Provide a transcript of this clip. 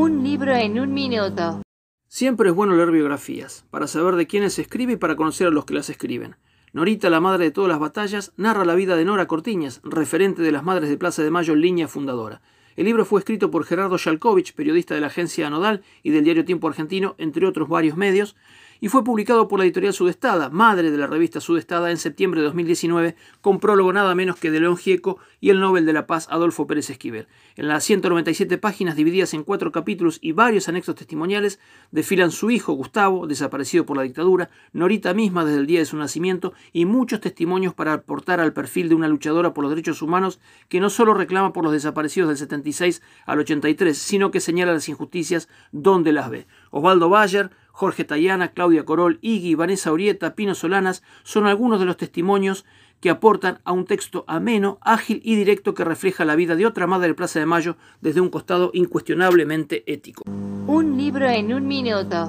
Un libro en un minuto. Siempre es bueno leer biografías, para saber de quiénes se escribe y para conocer a los que las escriben. Norita, la madre de todas las batallas, narra la vida de Nora Cortiñas, referente de las Madres de Plaza de Mayo, línea fundadora. El libro fue escrito por Gerardo Shalkovich, periodista de la agencia Anodal y del diario Tiempo Argentino, entre otros varios medios, y fue publicado por la editorial Sudestada, madre de la revista Sudestada, en septiembre de 2019, con prólogo nada menos que de León Gieco y el Nobel de la Paz Adolfo Pérez Esquivel. En las 197 páginas divididas en cuatro capítulos y varios anexos testimoniales, desfilan su hijo Gustavo, desaparecido por la dictadura, Norita misma desde el día de su nacimiento y muchos testimonios para aportar al perfil de una luchadora por los derechos humanos que no solo reclama por los desaparecidos del 76 al 83, sino que señala las injusticias donde las ve. Osvaldo Bayer, Jorge Tayana, Claudia Corol, Iggy, Vanessa Orieta, Pino Solanas son algunos de los testimonios que aportan a un texto ameno, ágil y directo que refleja la vida de otra madre de Plaza de Mayo desde un costado incuestionablemente ético. Un libro en un minuto.